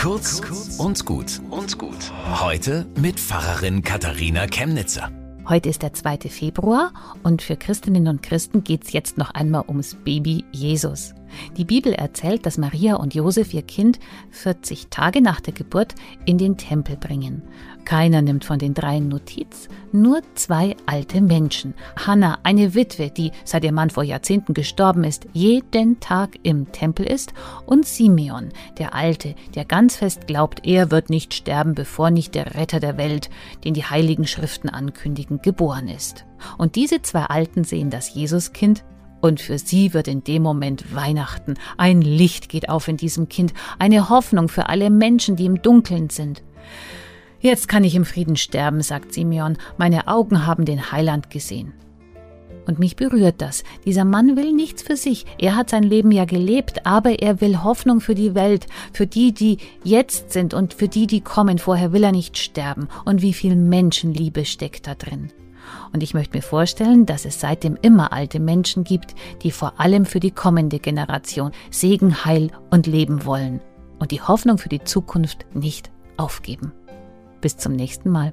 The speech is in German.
Kurz und gut und gut. Heute mit Pfarrerin Katharina Chemnitzer. Heute ist der 2. Februar und für Christinnen und Christen geht es jetzt noch einmal ums Baby Jesus. Die Bibel erzählt, dass Maria und Josef ihr Kind 40 Tage nach der Geburt in den Tempel bringen. Keiner nimmt von den dreien Notiz, nur zwei alte Menschen. Hannah, eine Witwe, die seit ihr Mann vor Jahrzehnten gestorben ist, jeden Tag im Tempel ist, und Simeon, der Alte, der ganz fest glaubt, er wird nicht sterben, bevor nicht der Retter der Welt, den die heiligen Schriften ankündigen, geboren ist. Und diese zwei Alten sehen das Jesuskind und für sie wird in dem Moment Weihnachten. Ein Licht geht auf in diesem Kind, eine Hoffnung für alle Menschen, die im Dunkeln sind. Jetzt kann ich im Frieden sterben, sagt Simeon, meine Augen haben den Heiland gesehen. Und mich berührt das. Dieser Mann will nichts für sich. Er hat sein Leben ja gelebt, aber er will Hoffnung für die Welt, für die, die jetzt sind und für die, die kommen. Vorher will er nicht sterben. Und wie viel Menschenliebe steckt da drin. Und ich möchte mir vorstellen, dass es seitdem immer alte Menschen gibt, die vor allem für die kommende Generation Segen, Heil und Leben wollen und die Hoffnung für die Zukunft nicht aufgeben. Bis zum nächsten Mal.